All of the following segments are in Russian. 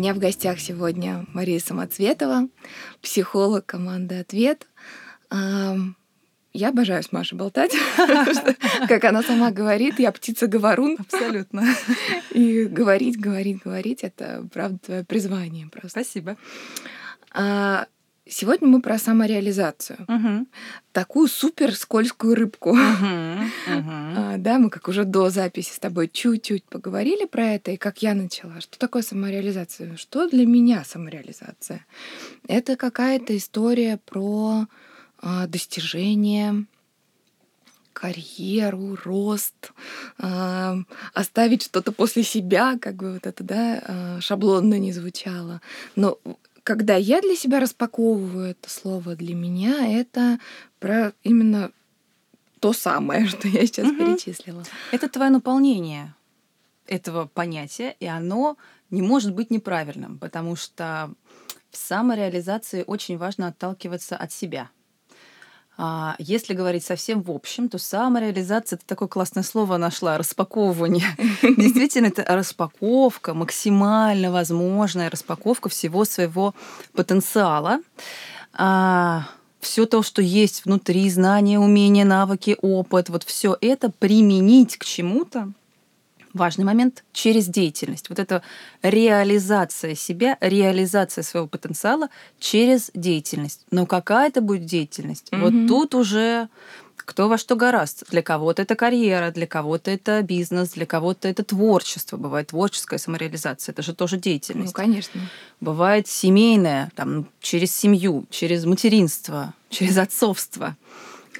меня в гостях сегодня Мария Самоцветова, психолог команды «Ответ». Я обожаю с Машей болтать. Как она сама говорит, я птица-говорун. Абсолютно. И говорить, говорить, говорить — это, правда, твое призвание просто. Спасибо. Сегодня мы про самореализацию. Такую супер скользкую рыбку. А, да, мы как уже до записи с тобой чуть-чуть поговорили про это, и как я начала. Что такое самореализация? Что для меня самореализация? Это какая-то история про а, достижения, карьеру, рост, э, оставить что-то после себя, как бы вот это, да, э, шаблонно не звучало. Но когда я для себя распаковываю это слово, для меня это про именно то самое, что я сейчас угу. перечислила. Это твое наполнение этого понятия, и оно не может быть неправильным, потому что в самореализации очень важно отталкиваться от себя. А если говорить совсем в общем, то самореализация это такое классное слово нашла распаковывание. Действительно, это распаковка, максимально возможная распаковка всего своего потенциала. А, все то, что есть внутри, знания, умения, навыки, опыт, вот все это применить к чему-то, важный момент, через деятельность. Вот это реализация себя, реализация своего потенциала через деятельность. Но какая это будет деятельность? Mm-hmm. Вот тут уже кто во что гораст. Для кого-то это карьера, для кого-то это бизнес, для кого-то это творчество. Бывает творческая самореализация, это же тоже деятельность. Ну, конечно. Бывает семейная, там, через семью, через материнство, через отцовство,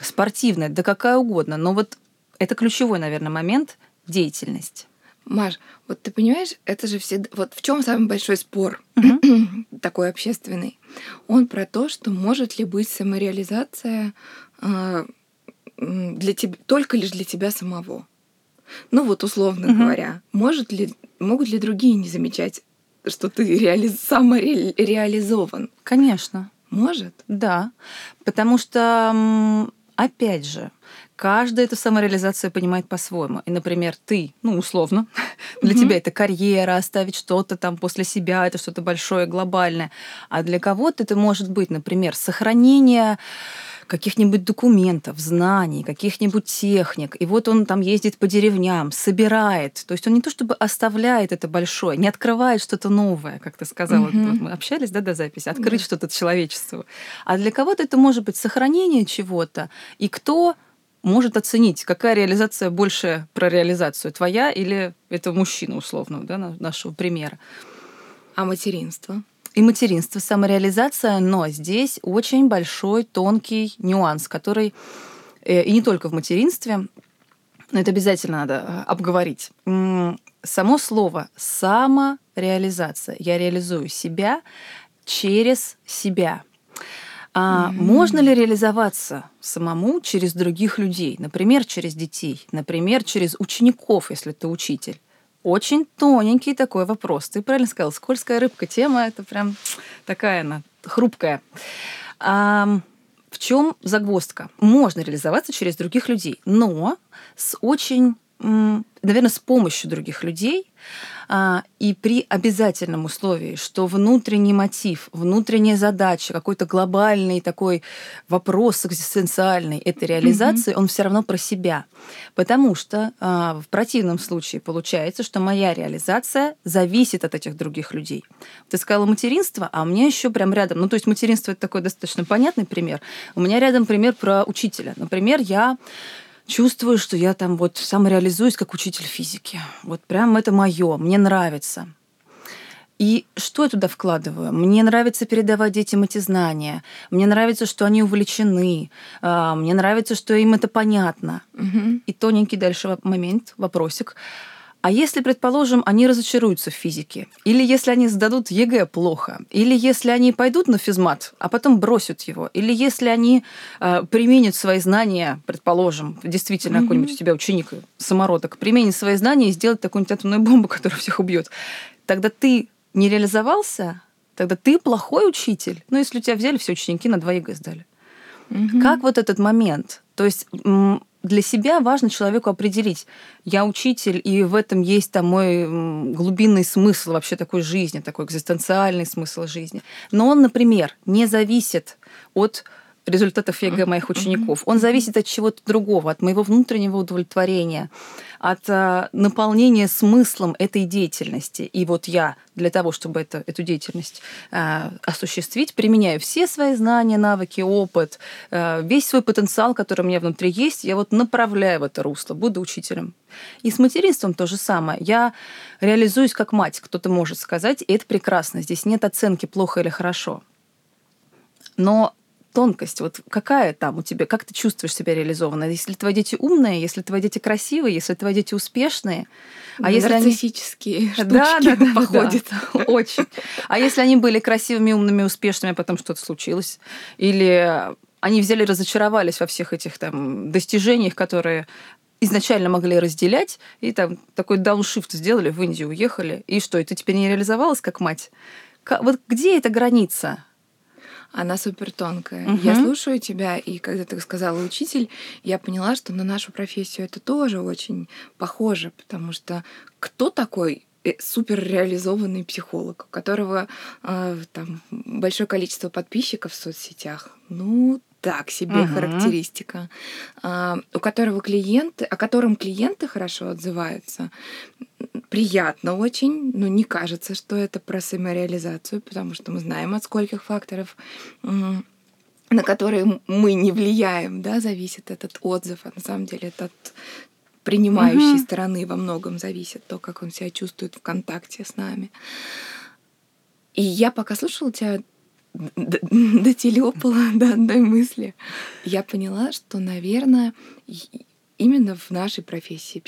спортивная, да какая угодно. Но вот это ключевой, наверное, момент – деятельность. Маш, вот ты понимаешь, это же все... Вот в чем самый большой спор uh-huh. такой общественный? Он про то, что может ли быть самореализация э, для тебя, только лишь для тебя самого. Ну вот условно uh-huh. говоря, может ли, могут ли другие не замечать, что ты реали... самореализован? Конечно. Может? Да. Потому что, опять же, каждая эту самореализацию понимает по-своему. И, например, ты, ну, условно, для тебя это карьера, оставить что-то там после себя, это что-то большое, глобальное. А для кого-то это может быть, например, сохранение каких-нибудь документов, знаний, каких-нибудь техник. И вот он там ездит по деревням, собирает. То есть он не то чтобы оставляет это большое, не открывает что-то новое, как ты сказала. Угу. Вот мы общались да, до записи, открыть да. что-то человечеству. А для кого-то это может быть сохранение чего-то. И кто может оценить, какая реализация больше про реализацию, твоя или это мужчина, условно, да, нашего примера. А материнство? И материнство, самореализация, но здесь очень большой, тонкий нюанс, который э, и не только в материнстве, но это обязательно надо э, обговорить. Само слово самореализация. Я реализую себя через себя. А mm-hmm. можно ли реализоваться самому через других людей, например, через детей, например, через учеников, если ты учитель? Очень тоненький такой вопрос. Ты правильно сказал, скользкая рыбка тема, это прям такая она хрупкая. А, в чем загвоздка? Можно реализоваться через других людей, но с очень, наверное, с помощью других людей, и при обязательном условии, что внутренний мотив, внутренняя задача, какой-то глобальный такой вопрос экзистенциальный этой реализации, mm-hmm. он все равно про себя. Потому что а, в противном случае получается, что моя реализация зависит от этих других людей. Ты сказала материнство, а у меня еще прям рядом, ну то есть материнство это такой достаточно понятный пример. У меня рядом пример про учителя. Например, я чувствую, что я там вот самореализуюсь как учитель физики. Вот прям это мое, мне нравится. И что я туда вкладываю? Мне нравится передавать детям эти знания. Мне нравится, что они увлечены. А, мне нравится, что им это понятно. Угу. И тоненький дальше момент, вопросик. А если, предположим, они разочаруются в физике, или если они сдадут ЕГЭ плохо, или если они пойдут на физмат, а потом бросят его, или если они э, применят свои знания, предположим, действительно mm-hmm. какой-нибудь у тебя ученик самородок, применит свои знания и сделает такую-нибудь атомную бомбу, которая всех убьет, тогда ты не реализовался, тогда ты плохой учитель. Ну, если у тебя взяли все ученики на 2 ЕГЭ сдали. Mm-hmm. Как вот этот момент? То есть для себя важно человеку определить, я учитель, и в этом есть там мой глубинный смысл вообще такой жизни, такой экзистенциальный смысл жизни. Но он, например, не зависит от результатов ЕГЭ моих учеников. Он зависит от чего-то другого, от моего внутреннего удовлетворения, от э, наполнения смыслом этой деятельности. И вот я для того, чтобы это, эту деятельность э, осуществить, применяю все свои знания, навыки, опыт, э, весь свой потенциал, который у меня внутри есть, я вот направляю в это русло, буду учителем. И с материнством то же самое. Я реализуюсь как мать, кто-то может сказать, и это прекрасно. Здесь нет оценки плохо или хорошо. Но тонкость, вот какая там у тебя, как ты чувствуешь себя реализованно? Если твои дети умные, если твои дети красивые, если твои дети успешные, а если нарциссические они... штучки да, да, да, походят. Да, очень. А если они были красивыми, умными, успешными, а потом что-то случилось? Или они взяли, разочаровались во всех этих там достижениях, которые изначально могли разделять, и там такой дауншифт сделали, в Индию уехали, и что, и ты теперь не реализовалась как мать? Вот где эта граница? Она супер тонкая. Угу. Я слушаю тебя, и когда ты сказала учитель, я поняла, что на нашу профессию это тоже очень похоже, потому что кто такой э, супер реализованный психолог, у которого э, там большое количество подписчиков в соцсетях. Ну, так себе угу. характеристика, а, у которого клиенты, о котором клиенты хорошо отзываются, приятно очень, но не кажется, что это про самореализацию, потому что мы знаем, от скольких факторов на которые мы не влияем, да, зависит этот отзыв, а на самом деле это от принимающей угу. стороны во многом зависит то, как он себя чувствует в контакте с нами. И я пока слушала тебя, дотелепала до одной мысли. Я поняла, что, наверное, именно в нашей профессии,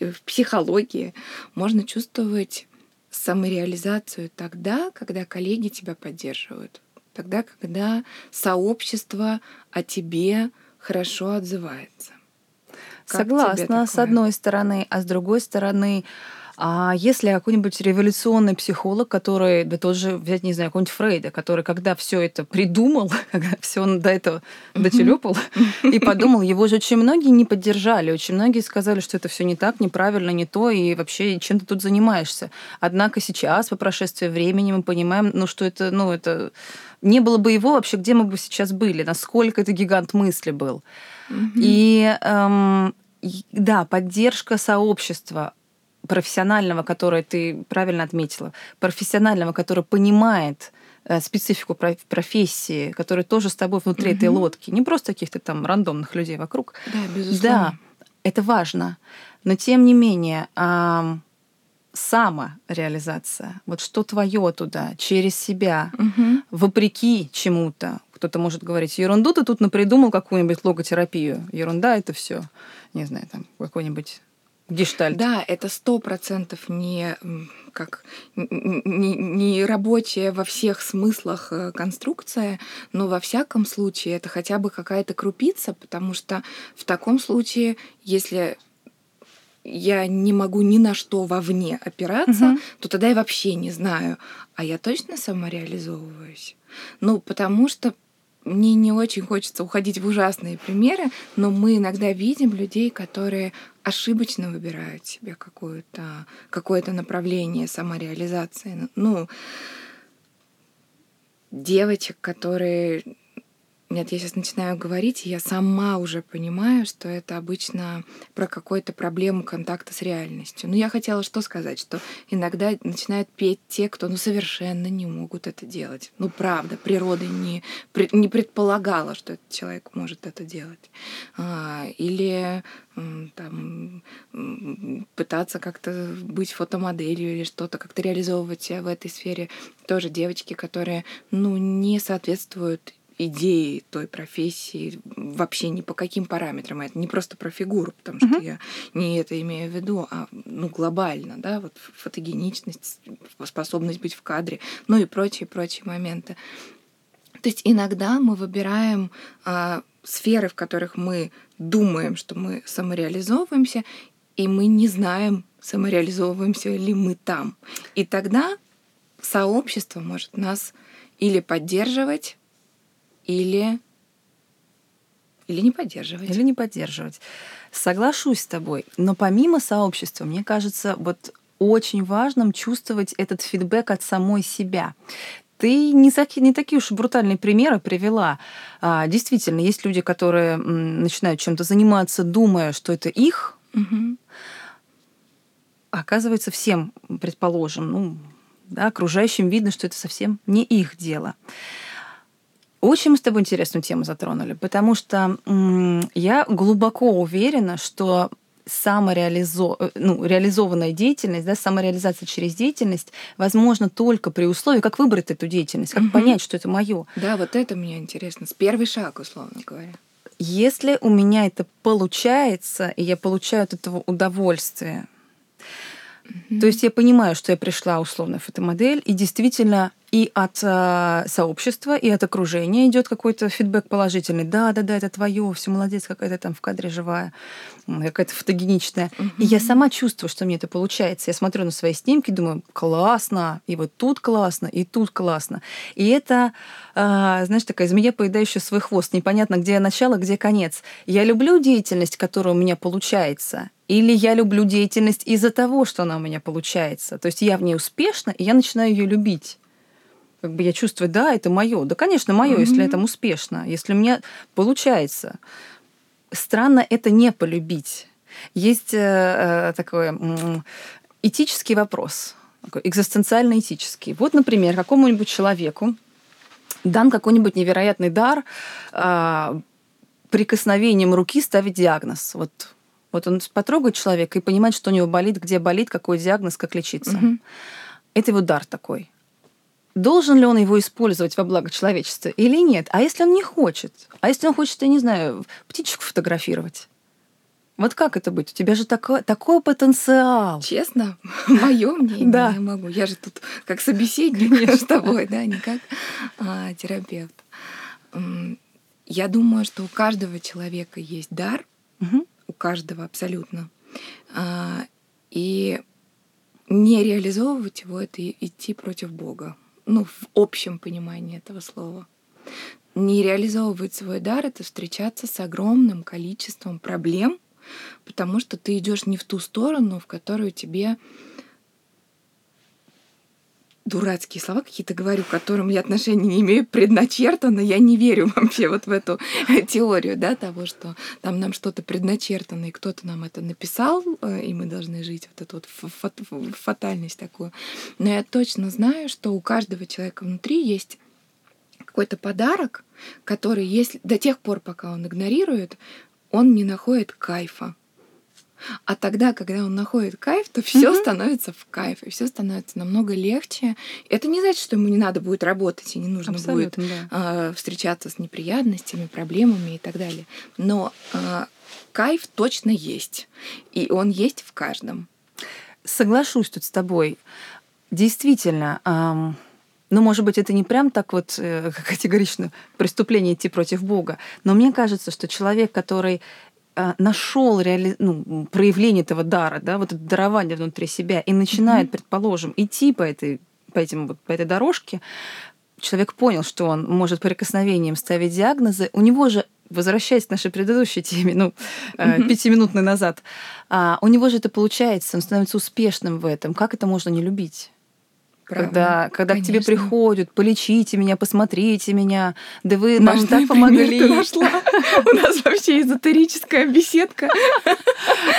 в психологии, можно чувствовать самореализацию тогда, когда коллеги тебя поддерживают, тогда, когда сообщество о тебе хорошо отзывается. Как Согласна, с одной стороны, а с другой стороны, а если какой-нибудь революционный психолог, который, да тот же взять, не знаю, какой-нибудь Фрейда, который когда все это придумал, когда все он до этого дотелепал и подумал, его же очень многие не поддержали, очень многие сказали, что это все не так, неправильно, не то, и вообще чем ты тут занимаешься. Однако сейчас, по прошествии времени, мы понимаем, ну, что это, ну, это не было бы его вообще, где мы бы сейчас были, насколько это гигант мысли был. И эм, да, поддержка сообщества, профессионального, которое ты правильно отметила, профессионального, который понимает э, специфику профессии, который тоже с тобой внутри угу. этой лодки, не просто каких-то там рандомных людей вокруг. Да, безусловно. Да, это важно. Но тем не менее, самореализация, вот что твое туда, через себя, угу. вопреки чему-то. Кто-то может говорить, ерунду ты тут напридумал какую-нибудь логотерапию. Ерунда это все, не знаю, там какой-нибудь Гештальт. Да, это сто процентов не как не, не рабочая во всех смыслах э, конструкция, но во всяком случае это хотя бы какая-то крупица, потому что в таком случае, если я не могу ни на что вовне опираться, угу. то тогда я вообще не знаю, а я точно самореализовываюсь. Ну, потому что мне не очень хочется уходить в ужасные примеры, но мы иногда видим людей, которые ошибочно выбирают себе какое-то какое направление самореализации. Ну, девочек, которые нет, я сейчас начинаю говорить, и я сама уже понимаю, что это обычно про какую-то проблему контакта с реальностью. Но я хотела что сказать, что иногда начинают петь те, кто ну, совершенно не могут это делать. Ну, правда, природа не, не предполагала, что этот человек может это делать. А, или там, пытаться как-то быть фотомоделью или что-то, как-то реализовывать себя в этой сфере. Тоже девочки, которые ну, не соответствуют идеи той профессии вообще ни по каким параметрам. Это не просто про фигуру, потому что uh-huh. я не это имею в виду, а ну, глобально, да, вот фотогеничность, способность быть в кадре, ну и прочие-прочие моменты. То есть иногда мы выбираем а, сферы, в которых мы думаем, что мы самореализовываемся, и мы не знаем, самореализовываемся ли мы там. И тогда сообщество может нас или поддерживать, или Или не поддерживать. Или не поддерживать. Соглашусь с тобой. Но помимо сообщества, мне кажется, вот очень важным чувствовать этот фидбэк от самой себя. Ты не, таки, не такие уж брутальные примеры привела. А, действительно, есть люди, которые начинают чем-то заниматься, думая, что это их. Угу. оказывается, всем, предположим, ну, да, окружающим видно, что это совсем не их дело. Очень мы с тобой интересную тему затронули, потому что я глубоко уверена, что самореализо... Э, ну, реализованная деятельность, да, самореализация через деятельность возможно только при условии, как выбрать эту деятельность, как угу. понять, что это мое. Да, вот это мне интересно. С первый шаг, условно говоря. Если у меня это получается, и я получаю от этого удовольствие, то есть я понимаю, что я пришла условно в эту модель, и действительно и от э, сообщества, и от окружения идет какой-то фидбэк положительный. Да, да, да, это твое, все молодец, какая-то там в кадре живая, какая-то фотогеничная. Угу. И я сама чувствую, что мне это получается. Я смотрю на свои снимки, думаю, классно, и вот тут классно, и тут классно. И это, э, знаешь, такая змея, поедающая свой хвост. Непонятно, где начало, где конец. Я люблю деятельность, которая у меня получается, или я люблю деятельность из-за того, что она у меня получается. То есть я в ней успешна, и я начинаю ее любить как бы я чувствую, да, это мое. Да, конечно, мое, mm-hmm. если это успешно, если мне получается. Странно это не полюбить. Есть э, э такой э, этический вопрос, такой экзистенциально-этический. Вот, например, какому-нибудь человеку дан какой-нибудь невероятный дар э, прикосновением руки ставить диагноз. Вот, вот он потрогает человека и понимает, что у него болит, где болит, какой диагноз, как лечиться. Угу. Это его дар такой должен ли он его использовать во благо человечества или нет. А если он не хочет? А если он хочет, я не знаю, птичку фотографировать? Вот как это быть? У тебя же такой, такой потенциал. Честно, мое мнение, да. я могу. Я же тут как собеседник с тобой, да, не как а, терапевт. Я думаю, что у каждого человека есть дар, угу. у каждого абсолютно. А, и не реализовывать его это идти против Бога ну, в общем понимании этого слова. Не реализовывать свой дар — это встречаться с огромным количеством проблем, потому что ты идешь не в ту сторону, в которую тебе дурацкие слова какие-то говорю, к которым я отношения не имею, предначертано, я не верю вообще вот в эту теорию, да, того, что там нам что-то предначертано, и кто-то нам это написал, э, и мы должны жить вот эту вот фатальность такую. Но я точно знаю, что у каждого человека внутри есть какой-то подарок, который, если до тех пор, пока он игнорирует, он не находит кайфа. А тогда, когда он находит кайф, то все mm-hmm. становится в кайф, и все становится намного легче. Это не значит, что ему не надо будет работать, и не нужно Абсолютно, будет да. э, встречаться с неприятностями, проблемами и так далее. Но э, кайф точно есть, и он есть в каждом. Соглашусь тут с тобой. Действительно, эм, ну, может быть, это не прям так вот э, категорично преступление идти против Бога, но мне кажется, что человек, который нашел реали... ну, проявление этого дара, да, вот это дарование внутри себя, и начинает, mm-hmm. предположим, идти по этой, по, этим, вот, по этой дорожке, человек понял, что он может прикосновением ставить диагнозы, у него же возвращаясь к нашей предыдущей теме, ну, mm-hmm. пятиминутной назад, а, у него же это получается, он становится успешным в этом. Как это можно не любить? Правда. Когда, когда к тебе приходят, полечите меня, посмотрите меня, да вы нам Маш, так помогли. Ты нашла. У нас вообще эзотерическая беседка.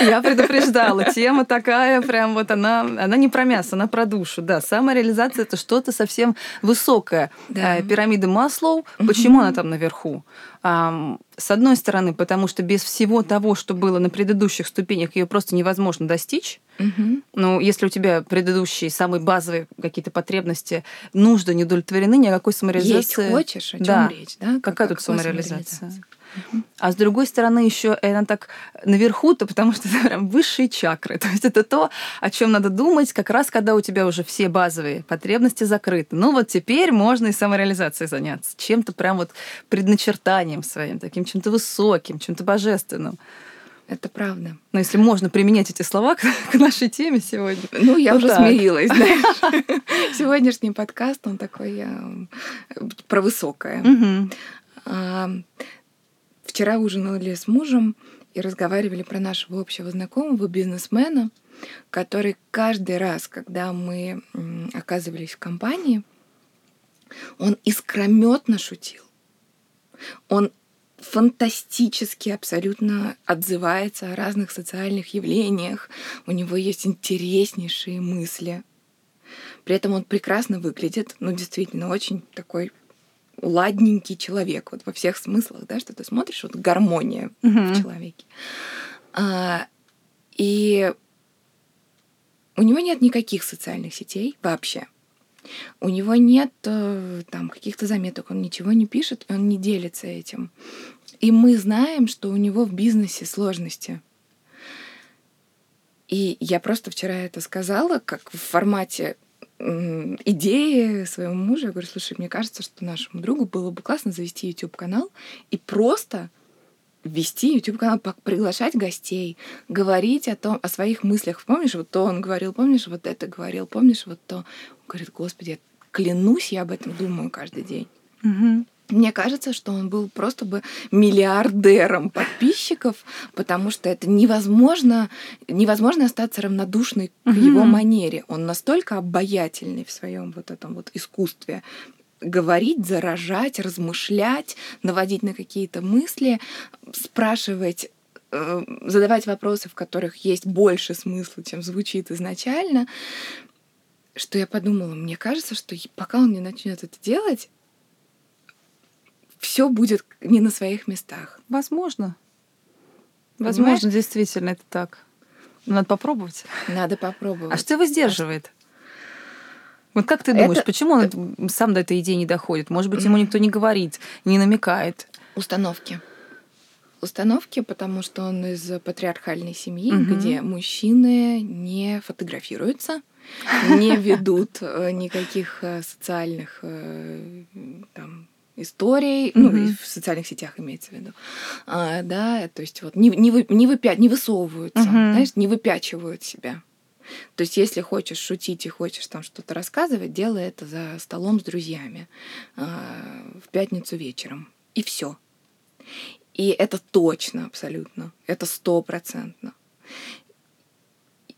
Я предупреждала, тема такая, прям вот она, она не про мясо, она про душу. Да, самореализация это что-то совсем высокое. Да. Э, пирамида Маслоу, почему она там наверху? С одной стороны, потому что без всего того, что было на предыдущих ступенях, ее просто невозможно достичь. Угу. Ну, если у тебя предыдущие, самые базовые какие-то потребности, нужды не удовлетворены, никакой самореализации. Есть хочешь, о чем да. речь, да? Какая как, тут самореализация? самореализация? А с другой стороны, еще она так наверху-то, потому что это прям высшие чакры. То есть это то, о чем надо думать, как раз когда у тебя уже все базовые потребности закрыты. Ну вот теперь можно и самореализацией заняться. Чем-то прям вот предначертанием своим, таким чем-то высоким, чем-то божественным. Это правда. Но если можно применять эти слова к, к нашей теме сегодня. Ну, я уже так. смирилась, знаешь. Сегодняшний подкаст, он такой э, про высокое вчера ужинали с мужем и разговаривали про нашего общего знакомого, бизнесмена, который каждый раз, когда мы оказывались в компании, он искрометно шутил. Он фантастически абсолютно отзывается о разных социальных явлениях. У него есть интереснейшие мысли. При этом он прекрасно выглядит, ну, действительно, очень такой ладненький человек, вот во всех смыслах, да, что ты смотришь, вот гармония uh-huh. в человеке. А, и у него нет никаких социальных сетей вообще. У него нет э, там каких-то заметок, он ничего не пишет, он не делится этим. И мы знаем, что у него в бизнесе сложности. И я просто вчера это сказала, как в формате идеи своему мужу. Я говорю, слушай, мне кажется, что нашему другу было бы классно завести YouTube-канал и просто вести YouTube-канал, приглашать гостей, говорить о том, о своих мыслях. Помнишь, вот то он говорил, помнишь, вот это говорил, помнишь, вот то. Он говорит, господи, клянусь, я об этом думаю каждый день. Угу. Мне кажется, что он был просто бы миллиардером подписчиков, потому что это невозможно, невозможно остаться равнодушной к угу. его манере. Он настолько обаятельный в своем вот этом вот искусстве говорить, заражать, размышлять, наводить на какие-то мысли, спрашивать э, задавать вопросы, в которых есть больше смысла, чем звучит изначально, что я подумала, мне кажется, что пока он не начнет это делать, все будет не на своих местах. Возможно. Понимаешь? Возможно, действительно, это так. Надо попробовать. Надо попробовать. А что его сдерживает? Вот как ты думаешь, это... почему он сам до этой идеи не доходит? Может быть, ему никто не говорит, не намекает? Установки. Установки, потому что он из патриархальной семьи, угу. где мужчины не фотографируются, не ведут э, никаких э, социальных э, там, историй, mm-hmm. ну, в социальных сетях имеется в виду, а, да, то есть вот не, не, вы, не, выпя, не высовываются, mm-hmm. знаешь, не выпячивают себя. То есть, если хочешь шутить и хочешь там что-то рассказывать, делай это за столом с друзьями э, в пятницу вечером. И все. И это точно, абсолютно. Это стопроцентно.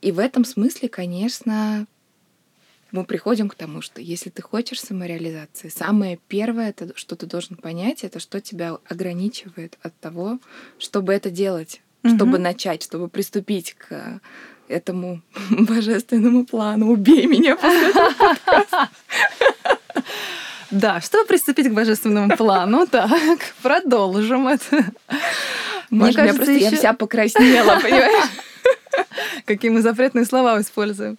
И в этом смысле, конечно, мы приходим к тому, что если ты хочешь самореализации, самое первое, что ты должен понять, это что тебя ограничивает от того, чтобы это делать, угу. чтобы начать, чтобы приступить к этому божественному плану. Убей меня Да, чтобы приступить к божественному плану, так, продолжим это. Мне кажется, я вся покраснела, понимаешь? Какие мы запретные слова используем.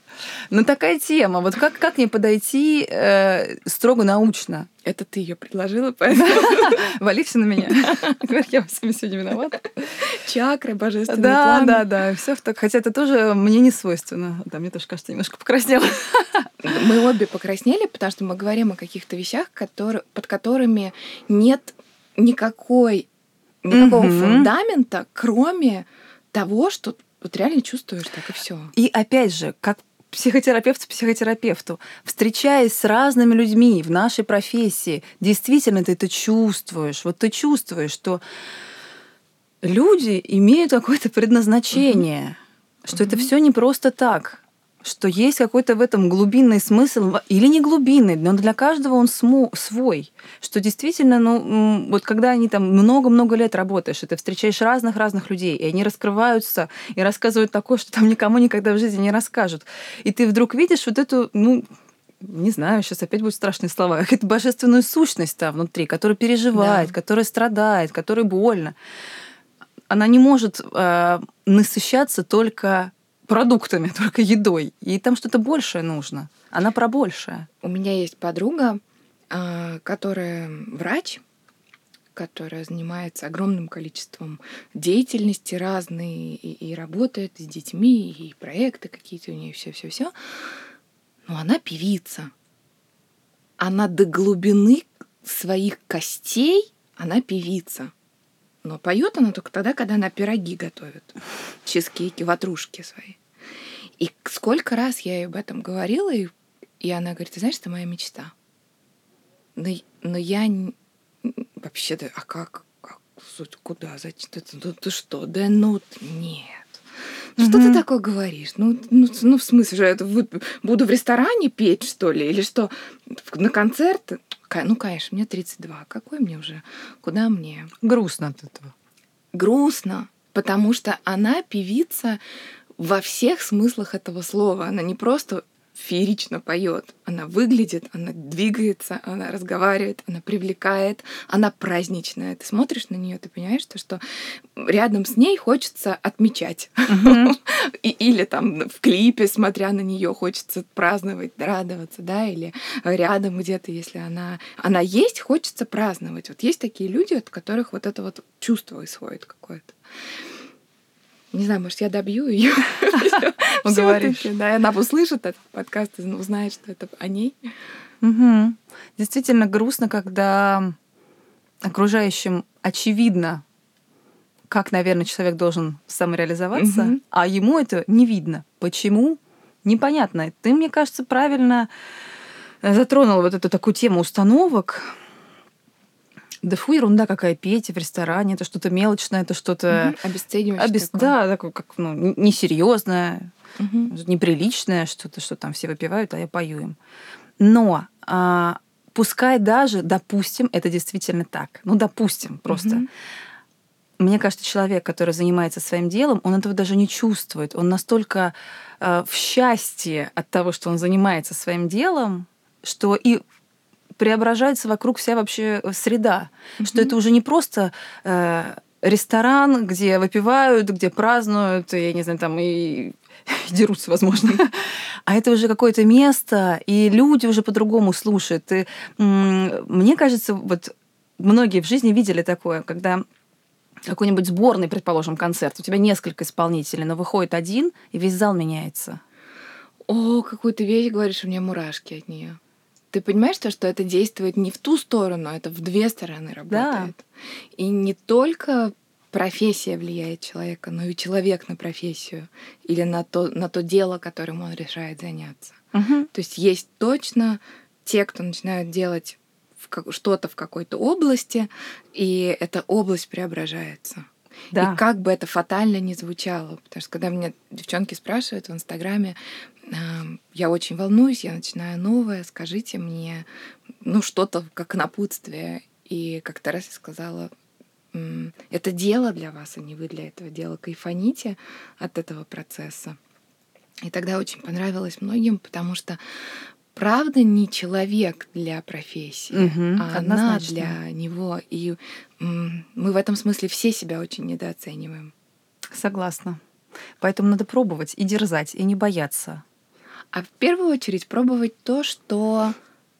Но такая тема. Вот как, как не подойти э, строго научно? Это ты ее предложила, поэтому... Вали все на меня. Я во всем сегодня виновата. Чакры, божественный Да, да, да. Все так. Хотя это тоже мне не свойственно. Да, мне тоже кажется, немножко покраснела. Мы обе покраснели, потому что мы говорим о каких-то вещах, которые, под которыми нет никакой никакого фундамента, кроме того, что вот реально чувствуешь так и все. И опять же, как психотерапевт психотерапевту, встречаясь с разными людьми в нашей профессии, действительно ты это чувствуешь. Вот ты чувствуешь, что люди имеют какое-то предназначение, угу. что угу. это все не просто так что есть какой-то в этом глубинный смысл, или не глубинный, но для каждого он смо, свой. Что действительно, ну, вот когда они там много-много лет работаешь, и ты встречаешь разных-разных людей, и они раскрываются и рассказывают такое, что там никому никогда в жизни не расскажут. И ты вдруг видишь вот эту, ну, не знаю, сейчас опять будут страшные слова, какую-то божественную сущность там внутри, которая переживает, да. которая страдает, которой больно. Она не может э, насыщаться только продуктами, только едой. И там что-то большее нужно. Она про большее. У меня есть подруга, а, которая врач, которая занимается огромным количеством деятельности разной и, и работает с детьми, и проекты какие-то у нее, все-все-все. Но она певица. Она до глубины своих костей, она певица. Но поет она только тогда, когда она пироги готовит, чизкейки, ватрушки свои. И сколько раз я ей об этом говорила, и, и она говорит, ты знаешь, это моя мечта. Но, но я вообще-то, а как? как? куда, зачем, ты, ты, ты что, да ну нет. Что ты такое говоришь? Ну, ну, ну в смысле же, это буду в ресторане петь, что ли? Или что, на концерт? Ну, конечно, мне 32. Какой мне уже? Куда мне? Грустно от этого. Грустно, потому что она певица во всех смыслах этого слова. Она не просто феерично поет. Она выглядит, она двигается, она разговаривает, она привлекает, она праздничная. Ты смотришь на нее, ты понимаешь, что, что рядом с ней хочется отмечать. Или там в клипе, смотря на нее, хочется праздновать, радоваться, да, или рядом где-то, если она, она есть, хочется праздновать. Вот есть такие люди, от которых вот это вот чувство исходит какое-то. Не знаю, может, я добью ее. Говоришь. Да, она услышит этот подкаст и узнает, что это о ней. Действительно грустно, когда окружающим очевидно, как, наверное, человек должен самореализоваться, а ему это не видно. Почему? Непонятно. Ты, мне кажется, правильно затронул вот эту такую тему установок, да фу, ерунда какая, петь в ресторане, это что-то мелочное, это что-то... Угу, обесценивающее. Обес... Да, такое, как, ну, несерьезное, угу. неприличное, что-то, что там все выпивают, а я пою им. Но а, пускай даже, допустим, это действительно так. Ну, допустим, просто. Угу. Мне кажется, человек, который занимается своим делом, он этого даже не чувствует. Он настолько э, в счастье от того, что он занимается своим делом, что и преображается вокруг вся вообще э, среда. Mm-hmm. Что это уже не просто э, ресторан, где выпивают, где празднуют, я не знаю, там и дерутся, возможно. А это уже какое-то место, и люди уже по-другому слушают. И, мне кажется, вот многие в жизни видели такое, когда какой-нибудь сборный, предположим, концерт, у тебя несколько исполнителей, но выходит один, и весь зал меняется. О, какую ты вещь говоришь, у меня мурашки от нее. Ты понимаешь, то, что это действует не в ту сторону, это в две стороны работает. Да. И не только профессия влияет человека, но и человек на профессию или на то, на то дело, которым он решает заняться. Угу. То есть есть точно те, кто начинают делать что-то в какой-то области, и эта область преображается. Да. И как бы это фатально не звучало. Потому что когда меня девчонки спрашивают в Инстаграме, я очень волнуюсь, я начинаю новое, скажите мне, ну, что-то как напутствие. И как-то раз я сказала, это дело для вас, а не вы для этого дела. Кайфаните от этого процесса. И тогда очень понравилось многим, потому что правда не человек для профессии, угу, а она для него. И мы в этом смысле все себя очень недооцениваем. Согласна. Поэтому надо пробовать и дерзать, и не бояться. А в первую очередь пробовать то, что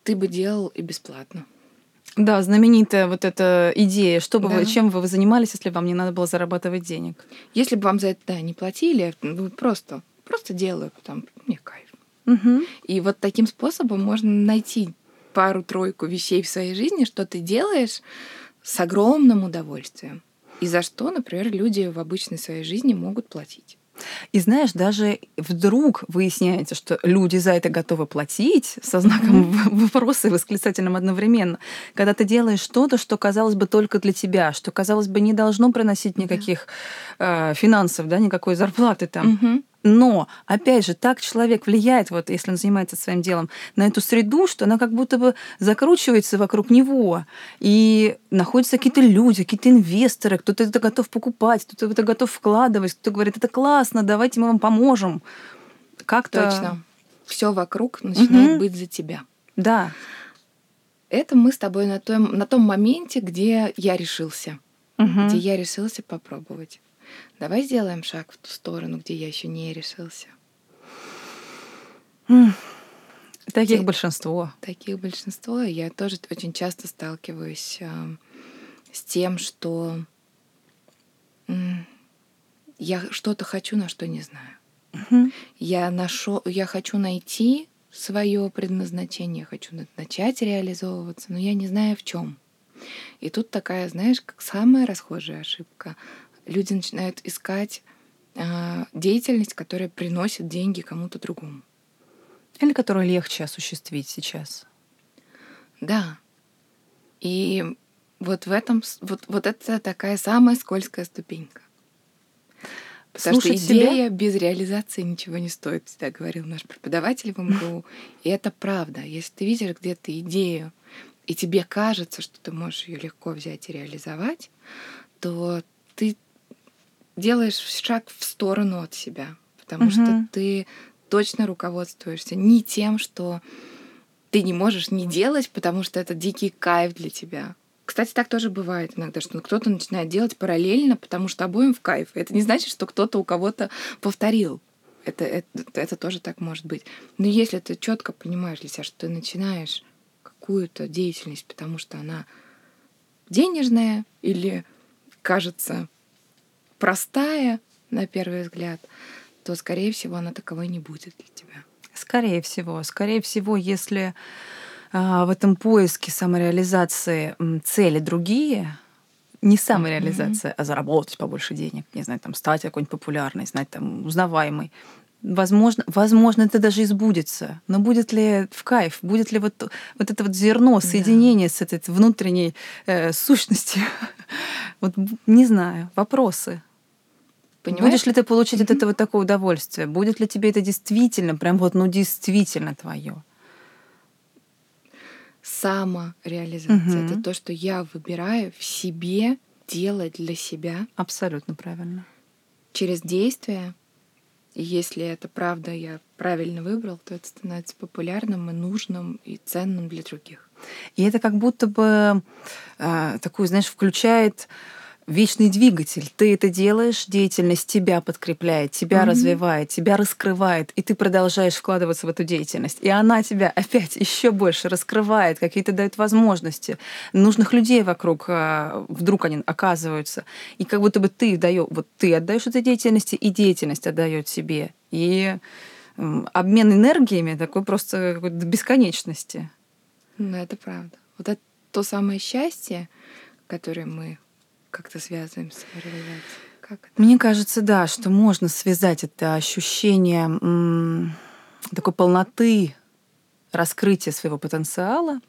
ты бы делал и бесплатно. Да, знаменитая вот эта идея, что бы да. вы, чем бы вы занимались, если вам не надо было зарабатывать денег. Если бы вам за это да, не платили, вы просто, просто делаю, потому мне кайф. Угу. И вот таким способом можно найти пару-тройку вещей в своей жизни, что ты делаешь с огромным удовольствием. И за что, например, люди в обычной своей жизни могут платить. И знаешь, даже вдруг выясняется, что люди за это готовы платить со знаком вопроса и восклицательным одновременно, когда ты делаешь что-то, что казалось бы только для тебя, что казалось бы не должно приносить никаких э, финансов, да, никакой зарплаты там. Но, опять же, так человек влияет, вот если он занимается своим делом, на эту среду, что она как будто бы закручивается вокруг него. И находятся какие-то люди, какие-то инвесторы, кто-то это готов покупать, кто-то это готов вкладывать, кто-то говорит, это классно, давайте мы вам поможем. Как-то... Точно. Все вокруг начинает угу. быть за тебя. Да. Это мы с тобой на том, на том моменте, где я решился. Угу. Где я решился попробовать. Давай сделаем шаг в ту сторону, где я еще не решился. Таких Те, большинство. Таких большинство. Я тоже очень часто сталкиваюсь э, с тем, что э, я что-то хочу, на что не знаю. Угу. Я, нашел, я хочу найти свое предназначение, хочу начать реализовываться, но я не знаю в чем. И тут такая, знаешь, как самая расхожая ошибка люди начинают искать э, деятельность, которая приносит деньги кому-то другому. Или которую легче осуществить сейчас. Да. И Вот в этом, вот, вот это такая самая скользкая ступенька. Потому Слушать что идея себя? без реализации ничего не стоит, всегда говорил наш преподаватель в МГУ. И это правда. Если ты видишь где-то идею, и тебе кажется, что ты можешь ее легко взять и реализовать, то ты делаешь шаг в сторону от себя, потому угу. что ты точно руководствуешься не тем, что ты не можешь не делать, потому что это дикий кайф для тебя. Кстати, так тоже бывает иногда, что кто-то начинает делать параллельно, потому что обоим в кайф. Это не значит, что кто-то у кого-то повторил. Это, это, это тоже так может быть. Но если ты четко понимаешь для себя, что ты начинаешь какую-то деятельность, потому что она денежная или кажется простая на первый взгляд, то, скорее всего, она таковой не будет для тебя. Скорее всего. Скорее всего, если а, в этом поиске самореализации цели другие, не самореализация, mm-hmm. а заработать побольше денег, не знаю, там стать какой-нибудь популярной, знать там узнаваемой. Возможно, возможно, это даже избудется. Но будет ли в кайф? Будет ли вот, вот это вот зерно, соединение да. с этой внутренней э, сущностью? вот не знаю. Вопросы. Понимаешь? Будешь ли ты получить mm-hmm. от этого такое удовольствие? Будет ли тебе это действительно, прям вот, ну, действительно твое? самореализация. Угу. Это то, что я выбираю в себе делать для себя. Абсолютно правильно. Через действие. И если это правда я правильно выбрал, то это становится популярным и нужным и ценным для других. И это как будто бы э, такую, знаешь, включает вечный двигатель. Ты это делаешь, деятельность тебя подкрепляет, тебя mm-hmm. развивает, тебя раскрывает, и ты продолжаешь вкладываться в эту деятельность. И она тебя опять еще больше раскрывает, какие-то дает возможности. Нужных людей вокруг а, вдруг они оказываются. И как будто бы ты даешь, вот ты отдаешь этой деятельности, и деятельность отдает себе. И обмен энергиями такой просто до бесконечности. Ну, это правда. Вот это то самое счастье, которое мы как-то связываем самореализацией? Как? Мне кажется, да, что можно связать это ощущение м- такой полноты раскрытия своего потенциала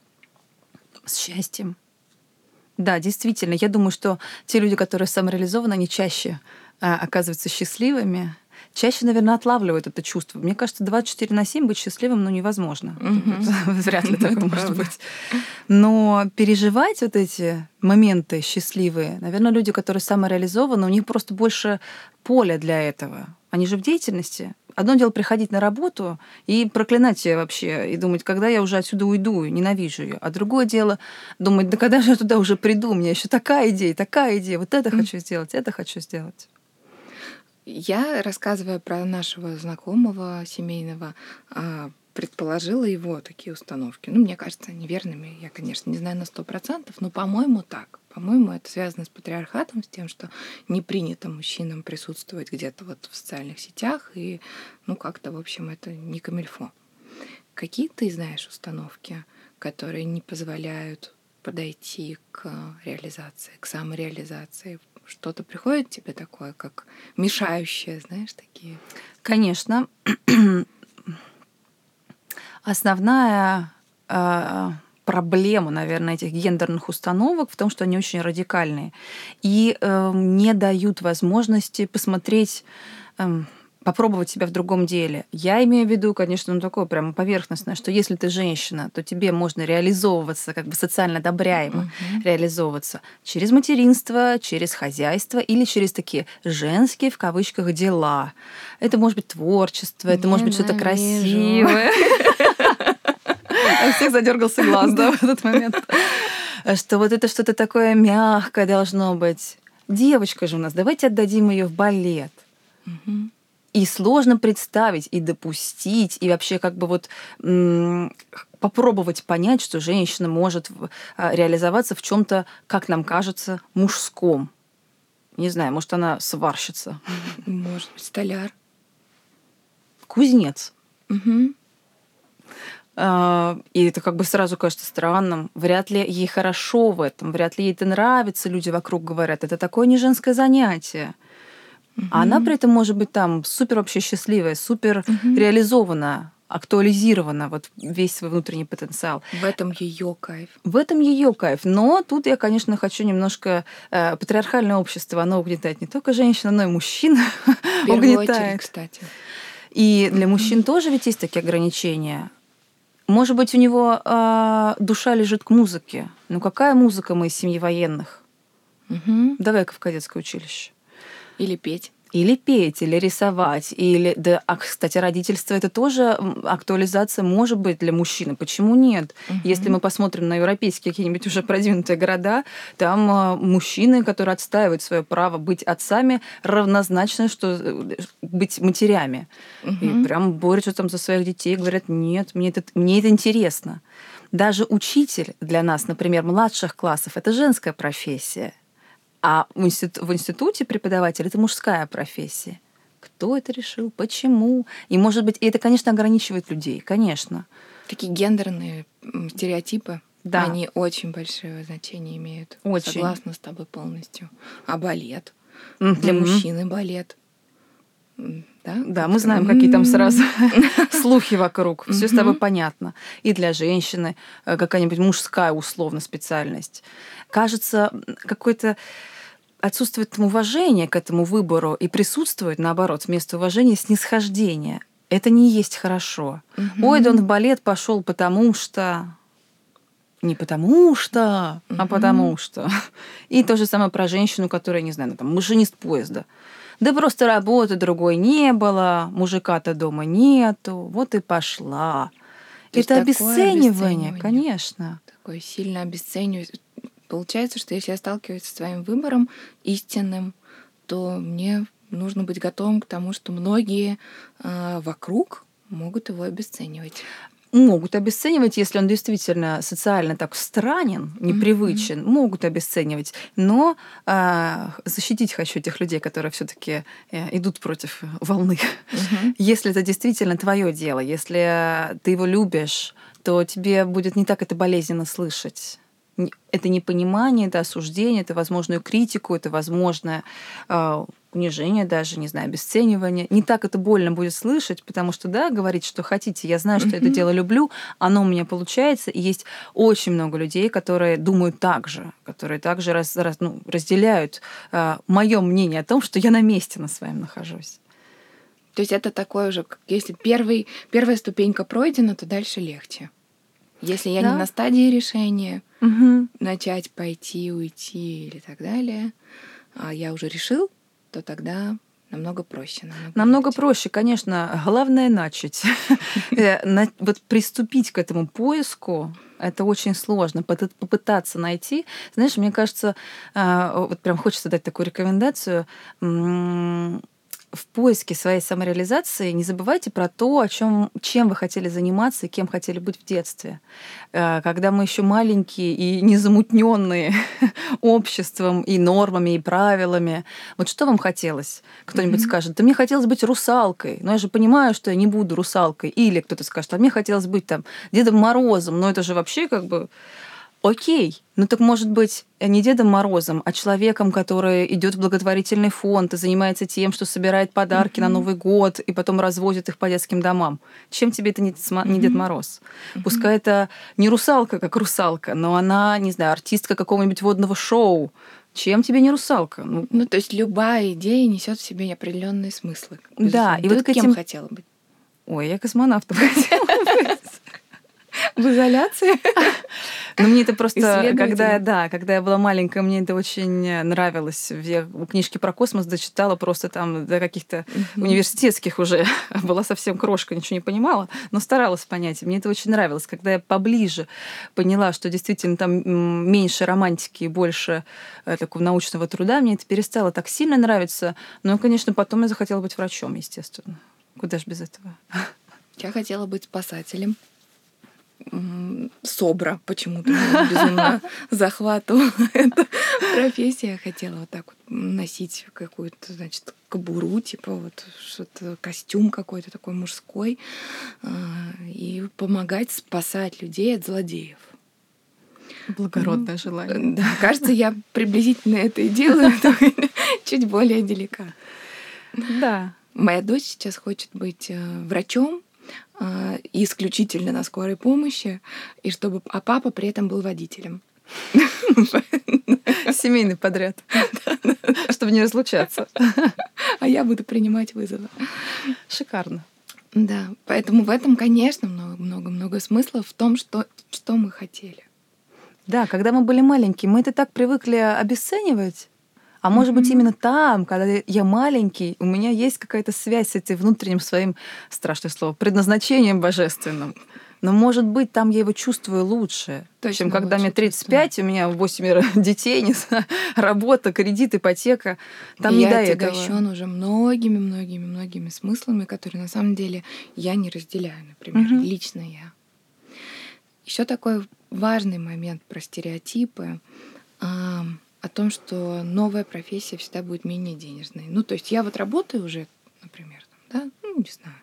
с счастьем. Да, действительно, я думаю, что те люди, которые самореализованы, они чаще а, оказываются счастливыми, чаще, наверное, отлавливают это чувство. Мне кажется, 24 на 7 быть счастливым ну, невозможно. Вряд ли такое может быть. Но переживать вот эти моменты счастливые, наверное, люди, которые самореализованы, у них просто больше поля для этого. Они же в деятельности. Одно дело приходить на работу и проклинать себя вообще, и думать, когда я уже отсюда уйду, ненавижу ее. А другое дело думать, да когда же я туда уже приду, у меня еще такая идея, такая идея, вот это хочу сделать, это хочу сделать. Я, рассказывая про нашего знакомого семейного, а, предположила его такие установки. Ну, мне кажется, неверными. Я, конечно, не знаю на сто процентов, но, по-моему, так. По-моему, это связано с патриархатом, с тем, что не принято мужчинам присутствовать где-то вот в социальных сетях, и, ну, как-то, в общем, это не камильфо. Какие ты знаешь установки, которые не позволяют подойти к реализации, к самореализации что-то приходит тебе такое, как мешающее, знаешь, такие? Конечно. Основная э, проблема, наверное, этих гендерных установок в том, что они очень радикальные и э, не дают возможности посмотреть э, попробовать себя в другом деле. Я имею в виду, конечно, ну такое прямо поверхностное, что если ты женщина, то тебе можно реализовываться, как бы социально одобряемо uh-huh. реализовываться через материнство, через хозяйство или через такие женские, в кавычках, дела. Это может быть творчество, это может быть что-то красивое. У всех задергался глаз, да, в этот момент. Что вот это что-то такое мягкое должно быть. Девочка же у нас, давайте отдадим ее в балет. И сложно представить и допустить, и вообще как бы вот попробовать понять, что женщина может а, реализоваться в чем-то, как нам кажется, мужском. Не знаю, может, она сварщица. Может быть, столяр. Кузнец. Угу. И это как бы сразу кажется странным. Вряд ли ей хорошо в этом, вряд ли ей это нравится, люди вокруг говорят. Это такое не женское занятие. Угу. А она при этом может быть там супер вообще счастливая, супер угу. реализованная. актуализирована вот весь свой внутренний потенциал. В этом ее кайф. В этом ее кайф. Но тут я, конечно, хочу немножко э, патриархальное общество, оно угнетает не только женщин, но и мужчин. Угнетает. Очередь, кстати. И для мужчин тоже ведь есть такие ограничения. Может быть, у него э, душа лежит к музыке. Ну какая музыка мы из семьи военных? Угу. Давай-ка в кадетское училище. Или петь. Или петь, или рисовать, или... Да, а, кстати, родительство — это тоже актуализация может быть для мужчины. Почему нет? Угу. Если мы посмотрим на европейские какие-нибудь уже продвинутые города, там а, мужчины, которые отстаивают свое право быть отцами, равнозначно, что э, быть матерями. Угу. И прям борются там за своих детей, говорят, нет, мне это, мне это интересно. Даже учитель для нас, например, младших классов, это женская профессия. А в, институ- в институте преподаватель это мужская профессия. Кто это решил? Почему? И, может быть, и это, конечно, ограничивает людей, конечно. Такие гендерные стереотипы, да. они очень большое значение имеют. Очень. Согласна с тобой полностью. А балет? Mm-hmm. Для мужчины балет. Да, да мы знаем, какие там сразу слухи вокруг. Все с тобой понятно. И для женщины э, какая-нибудь мужская условно специальность. Кажется, какой-то отсутствует уважение к этому выбору и присутствует, наоборот, вместо уважения снисхождение. Это не есть хорошо. Ой, да он в балет пошел потому что не потому что, а потому что. И то же самое про женщину, которая, не знаю, ну, там, машинист поезда. Да просто работы другой не было, мужика-то дома нету, вот и пошла. То Это обесценивание, обесценивание, конечно. Такое сильно обесценивание. Получается, что если я сталкиваюсь со своим выбором истинным, то мне нужно быть готовым к тому, что многие э, вокруг могут его обесценивать могут обесценивать, если он действительно социально так странен, непривычен, mm-hmm. могут обесценивать. Но э, защитить хочу этих людей, которые все-таки э, идут против волны. Mm-hmm. Если это действительно твое дело, если ты его любишь, то тебе будет не так это болезненно слышать это непонимание, это осуждение, это возможную критику, это возможное э, унижение даже, не знаю, обесценивание. Не так это больно будет слышать, потому что, да, говорить, что хотите, я знаю, что это дело люблю, оно у меня получается, и есть очень много людей, которые думают так же, которые также раз, раз, ну, разделяют э, мое мнение о том, что я на месте на своем нахожусь. То есть это такое же, если первый, первая ступенька пройдена, то дальше легче. Если я да? не на стадии решения, угу. начать, пойти, уйти или так далее, а я уже решил, то тогда намного проще. Намного, намного проще, конечно. Главное начать. Э, вот приступить к этому поиску, это очень сложно. Попытаться найти. Знаешь, мне кажется, а, вот прям хочется дать такую рекомендацию в поиске своей самореализации не забывайте про то, о чем, чем вы хотели заниматься и кем хотели быть в детстве. Э, когда мы еще маленькие и незамутненные обществом и нормами и правилами, вот что вам хотелось? Кто-нибудь mm-hmm. скажет, да мне хотелось быть русалкой, но я же понимаю, что я не буду русалкой. Или кто-то скажет, а мне хотелось быть там Дедом Морозом, но это же вообще как бы Окей, ну так может быть не Дедом Морозом, а человеком, который идет в благотворительный фонд и занимается тем, что собирает подарки mm-hmm. на Новый год и потом развозит их по детским домам. Чем тебе это не, не Дед Мороз? Mm-hmm. Пускай это не русалка, как русалка, но она, не знаю, артистка какого-нибудь водного шоу. Чем тебе не русалка? Ну, ну то есть любая идея несет в себе определенные смыслы. Да, и вот кем этим... хотела быть? Ой, я космонавтом хотела быть. В изоляции? Ну, мне это просто, когда, да, когда я была маленькая, мне это очень нравилось. Я книжки про космос дочитала просто там до каких-то университетских уже. Была совсем крошка, ничего не понимала, но старалась понять. Мне это очень нравилось. Когда я поближе поняла, что действительно там меньше романтики и больше э, такого научного труда, мне это перестало так сильно нравиться. Но, конечно, потом я захотела быть врачом, естественно. Куда же без этого? Я хотела быть спасателем. СОБРа почему-то безумно захватывала эта профессия. Я хотела вот так вот носить какую-то, значит, кобуру, типа вот что-то, костюм какой-то такой мужской, а, и помогать спасать людей от злодеев. Благородное ну, желание. Да, кажется, я приблизительно это и делаю, чуть более деликатно. Да. Моя дочь сейчас хочет быть э, врачом, исключительно на скорой помощи, и чтобы, а папа при этом был водителем. Семейный подряд. Чтобы не разлучаться. А я буду принимать вызовы. Шикарно. Да, поэтому в этом, конечно, много-много-много смысла в том, что, что мы хотели. Да, когда мы были маленькие, мы это так привыкли обесценивать. А может быть, именно там, когда я маленький, у меня есть какая-то связь с этим внутренним своим, страшное слово, предназначением божественным. Но, может быть, там я его чувствую лучше, Точно чем когда лучше, мне 35, точно. у меня 8 детей, не знаю, работа, кредит, ипотека. Там и не я до этого. отягощен уже многими-многими-многими смыслами, которые на самом деле я не разделяю, например, угу. лично я. Еще такой важный момент про стереотипы о том, что новая профессия всегда будет менее денежной. Ну, то есть я вот работаю уже, например, там, да, ну, не знаю,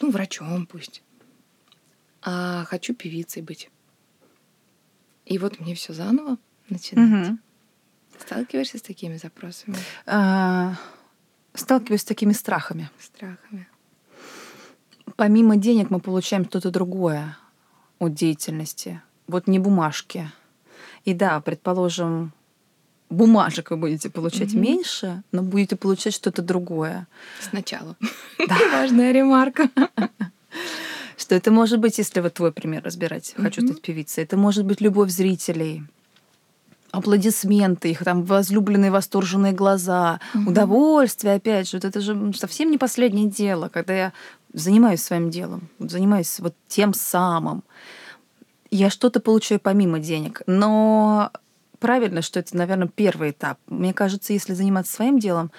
ну, врачом пусть а хочу певицей быть. И вот мне все заново начинать. Угу. Сталкиваешься с такими запросами? А, сталкиваюсь с такими страхами. Страхами. Помимо денег мы получаем что-то другое от деятельности. Вот не бумажки. И да, предположим, бумажек вы будете получать угу. меньше, но будете получать что-то другое. Сначала. Да. Важная ремарка. Что это может быть, если вот твой пример разбирать, mm-hmm. хочу стать певицей, это может быть любовь зрителей, аплодисменты, их там возлюбленные восторженные глаза, mm-hmm. удовольствие, опять же, вот это же совсем не последнее дело, когда я занимаюсь своим делом, занимаюсь вот тем самым. Я что-то получаю помимо денег, но правильно, что это, наверное, первый этап. Мне кажется, если заниматься своим делом,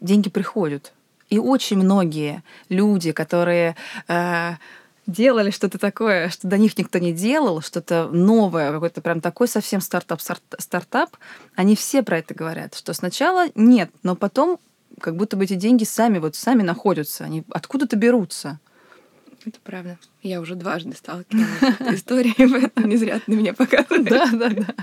деньги приходят. И очень многие люди, которые э, делали что-то такое, что до них никто не делал, что-то новое, какой-то прям такой совсем стартап, стартап, они все про это говорят, что сначала нет, но потом как будто бы эти деньги сами вот сами находятся, они откуда-то берутся. Это правда. Я уже дважды сталкивалась с этой историей, поэтому не зря ты на меня показываешь. Да, да, да.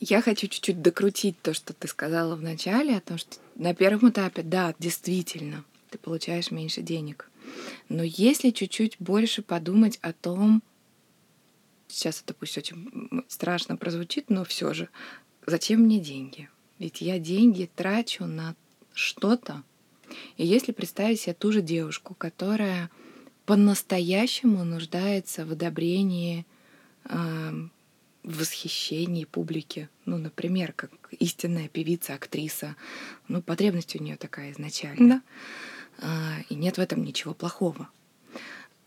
Я хочу чуть-чуть докрутить то, что ты сказала в начале, о том, что на первом этапе, да, действительно, ты получаешь меньше денег. Но если чуть-чуть больше подумать о том, сейчас это пусть очень страшно прозвучит, но все же, зачем мне деньги? Ведь я деньги трачу на что-то. И если представить себе ту же девушку, которая по-настоящему нуждается в одобрении, э, в восхищении публики, ну, например, как истинная певица, актриса, ну, потребность у нее такая изначально. Да. А, и нет в этом ничего плохого,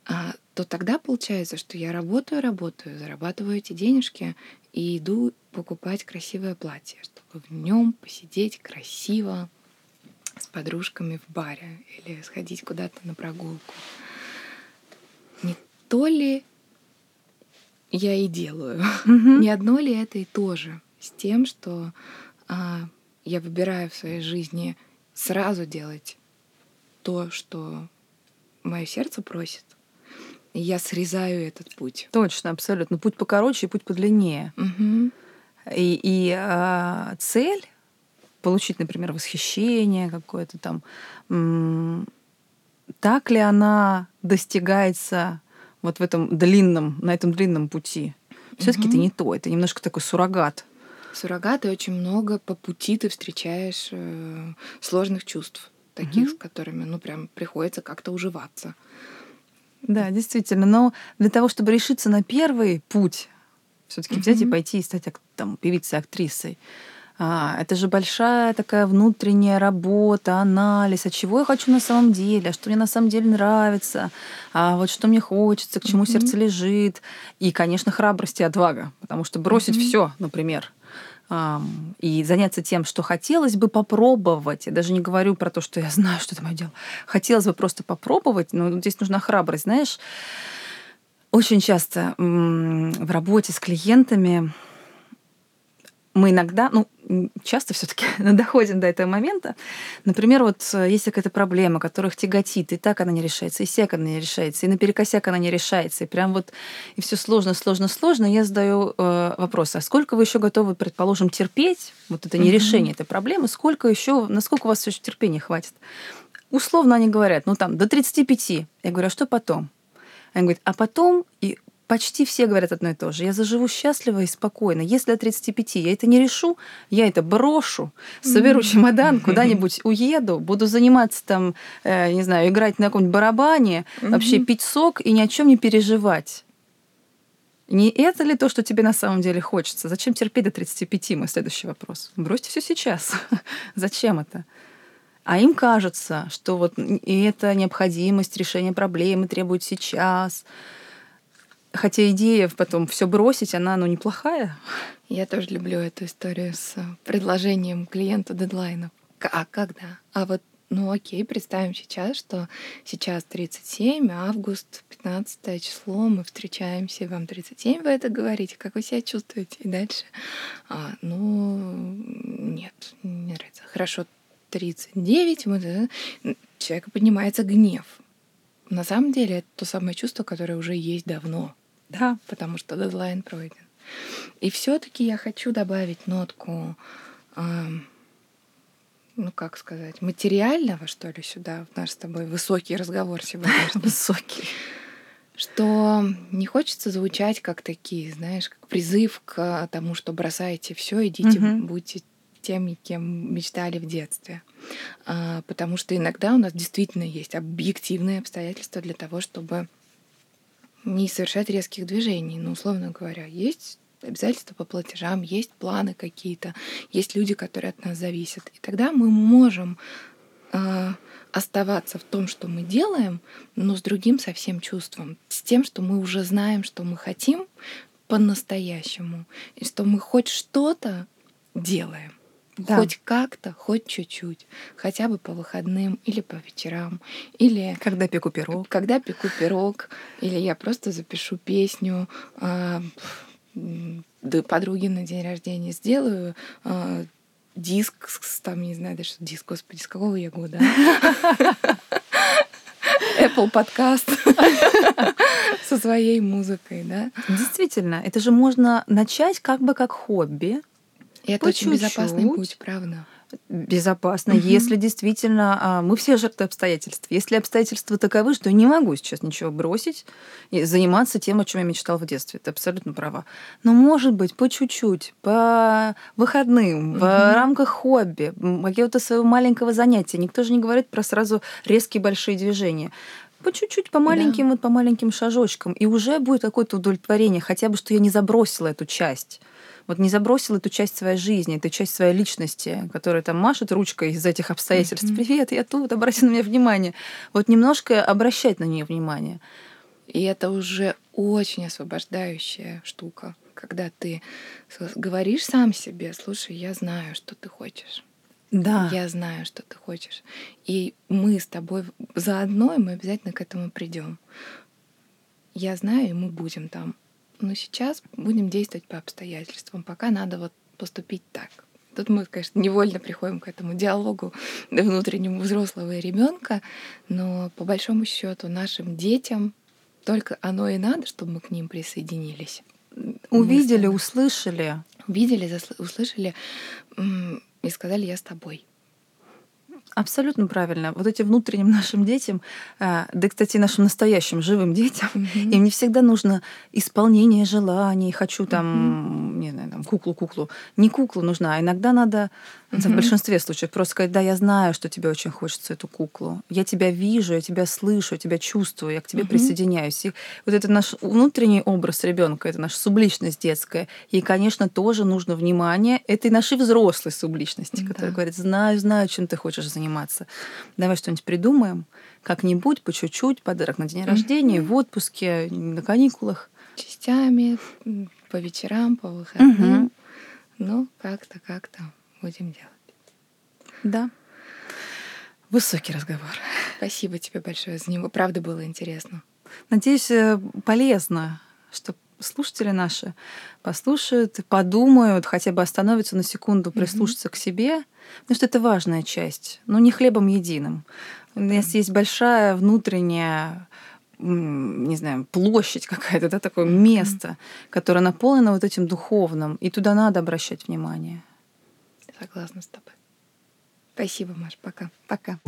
а, то тогда получается, что я работаю, работаю, зарабатываю эти денежки и иду покупать красивое платье, чтобы в нем посидеть красиво с подружками в баре или сходить куда-то на прогулку. То ли я и делаю, mm-hmm. не одно ли это и то же с тем, что а, я выбираю в своей жизни сразу делать то, что мое сердце просит. И я срезаю этот путь. Точно, абсолютно. Путь покороче и путь подлиннее. Угу. И, и а, цель получить, например, восхищение какое-то там, так ли она достигается вот в этом длинном, на этом длинном пути? Все-таки угу. это не то, это немножко такой суррогат. Суррогат, и очень много по пути ты встречаешь э, сложных чувств таких, угу. с которыми, ну, прям приходится как-то уживаться. Да, действительно. Но для того, чтобы решиться на первый путь, все-таки взять и пойти и стать там, певицей, актрисой, а, это же большая такая внутренняя работа, анализ, а чего я хочу на самом деле, а что мне на самом деле нравится, а вот что мне хочется, к чему mm-hmm. сердце лежит. И, конечно, храбрость и отвага, потому что бросить mm-hmm. все, например, и заняться тем, что хотелось бы попробовать. Я даже не говорю про то, что я знаю, что это мое дело. Хотелось бы просто попробовать, но здесь нужна храбрость. Знаешь, очень часто в работе с клиентами мы иногда, ну, часто все-таки доходим до этого момента. Например, вот э, есть какая-то проблема, которых тяготит, и так она не решается, и сяк она не решается, и наперекосяк она не решается, и прям вот и все сложно, сложно, сложно. Я задаю э, вопрос: а сколько вы еще готовы, предположим, терпеть? Вот это не решение этой проблемы, сколько еще, насколько у вас еще терпения хватит? условно они говорят, ну там, до 35. Я говорю, а что потом? Они говорят, а потом и почти все говорят одно и то же. Я заживу счастливо и спокойно. Если до 35 я это не решу, я это брошу, соберу чемодан, куда-нибудь уеду, буду заниматься там, э, не знаю, играть на каком-нибудь барабане, вообще пить сок и ни о чем не переживать. Не это ли то, что тебе на самом деле хочется? Зачем терпеть до 35? Мой следующий вопрос. Бросьте все сейчас. Зачем это? А им кажется, что вот и эта необходимость решения проблемы требует сейчас. Хотя идея потом все бросить, она ну, неплохая. Я тоже люблю эту историю с предложением клиенту дедлайнов. А когда? А вот ну окей, представим сейчас, что сейчас 37, август, 15 число, мы встречаемся, вам 37, вы это говорите, как вы себя чувствуете? И дальше, а, ну, нет, не нравится. Хорошо, 39, мы, человека поднимается гнев. На самом деле это то самое чувство, которое уже есть давно. Да. Потому что дедлайн пройден. И все-таки я хочу добавить нотку э, ну как сказать, материального, что ли, сюда, в наш с тобой высокий разговор сегодня. Высокий. Что не хочется звучать как такие, знаешь, как призыв к тому, что бросайте все, идите, угу. будьте теми, кем мечтали в детстве. А, потому что иногда у нас действительно есть объективные обстоятельства для того, чтобы не совершать резких движений. Ну, условно говоря, есть обязательства по платежам, есть планы какие-то, есть люди, которые от нас зависят. И тогда мы можем э, оставаться в том, что мы делаем, но с другим совсем чувством, с тем, что мы уже знаем, что мы хотим по-настоящему, и что мы хоть что-то делаем. Да. Хоть как-то, хоть чуть-чуть, хотя бы по выходным или по вечерам, или когда пеку пирог, когда пеку пирог, или я просто запишу песню, э, подруги на день рождения сделаю э, диск, там, не знаю даже, диск, господи, с какого я года? Apple подкаст со своей музыкой, да? Действительно, это же можно начать как бы как хобби. И это очень безопасный путь, правда безопасно, угу. если действительно а, мы все жертвы обстоятельств. Если обстоятельства таковы, что я не могу сейчас ничего бросить и заниматься тем, о чем я мечтал в детстве. Ты абсолютно права. Но может быть по чуть-чуть, по выходным, угу. в рамках хобби, какого-то своего маленького занятия. Никто же не говорит про сразу резкие большие движения по чуть-чуть, по маленьким, да. вот по маленьким шажочкам, и уже будет какое-то удовлетворение, хотя бы, что я не забросила эту часть вот не забросил эту часть своей жизни, эту часть своей личности, которая там машет ручкой из этих обстоятельств. Mm-hmm. Привет, я тут, обрати на меня внимание. Вот немножко обращать на нее внимание. И это уже очень освобождающая штука, когда ты говоришь сам себе, слушай, я знаю, что ты хочешь. Да. Я знаю, что ты хочешь. И мы с тобой заодно, и мы обязательно к этому придем. Я знаю, и мы будем там но сейчас будем действовать по обстоятельствам. Пока надо вот поступить так. Тут мы, конечно, невольно приходим к этому диалогу внутреннему взрослого и ребенка, но по большому счету нашим детям только оно и надо, чтобы мы к ним присоединились. Увидели, услышали. Увидели, услышали и сказали «я с тобой». Абсолютно правильно. Вот этим внутренним нашим детям, а, да, кстати, нашим настоящим живым детям, mm-hmm. им не всегда нужно исполнение желаний. Хочу там, mm-hmm. не знаю, там куклу-куклу. Не куклу нужна, а иногда надо mm-hmm. в большинстве случаев просто сказать, да, я знаю, что тебе очень хочется эту куклу. Я тебя вижу, я тебя слышу, я тебя чувствую, я к тебе mm-hmm. присоединяюсь. И вот это наш внутренний образ ребенка, это наша субличность детская. И, конечно, тоже нужно внимание этой нашей взрослой субличности, mm-hmm. которая говорит, знаю, знаю, чем ты хочешь заняться заниматься. Давай что-нибудь придумаем, как-нибудь, по чуть-чуть, подарок на день рождения, mm-hmm. в отпуске, на каникулах. Частями, по вечерам, по выходным. Mm-hmm. Ну, как-то, как-то будем делать. Да. Высокий разговор. Спасибо тебе большое за него. Правда было интересно. Надеюсь, э, полезно, что слушатели наши послушают, подумают, хотя бы остановятся на секунду, прислушаться mm-hmm. к себе, потому что это важная часть, но не хлебом единым. У нас есть большая внутренняя не знаю, площадь какая-то, да, такое место, которое наполнено вот этим духовным, и туда надо обращать внимание. Согласна с тобой. Спасибо, Маш. Пока. Пока.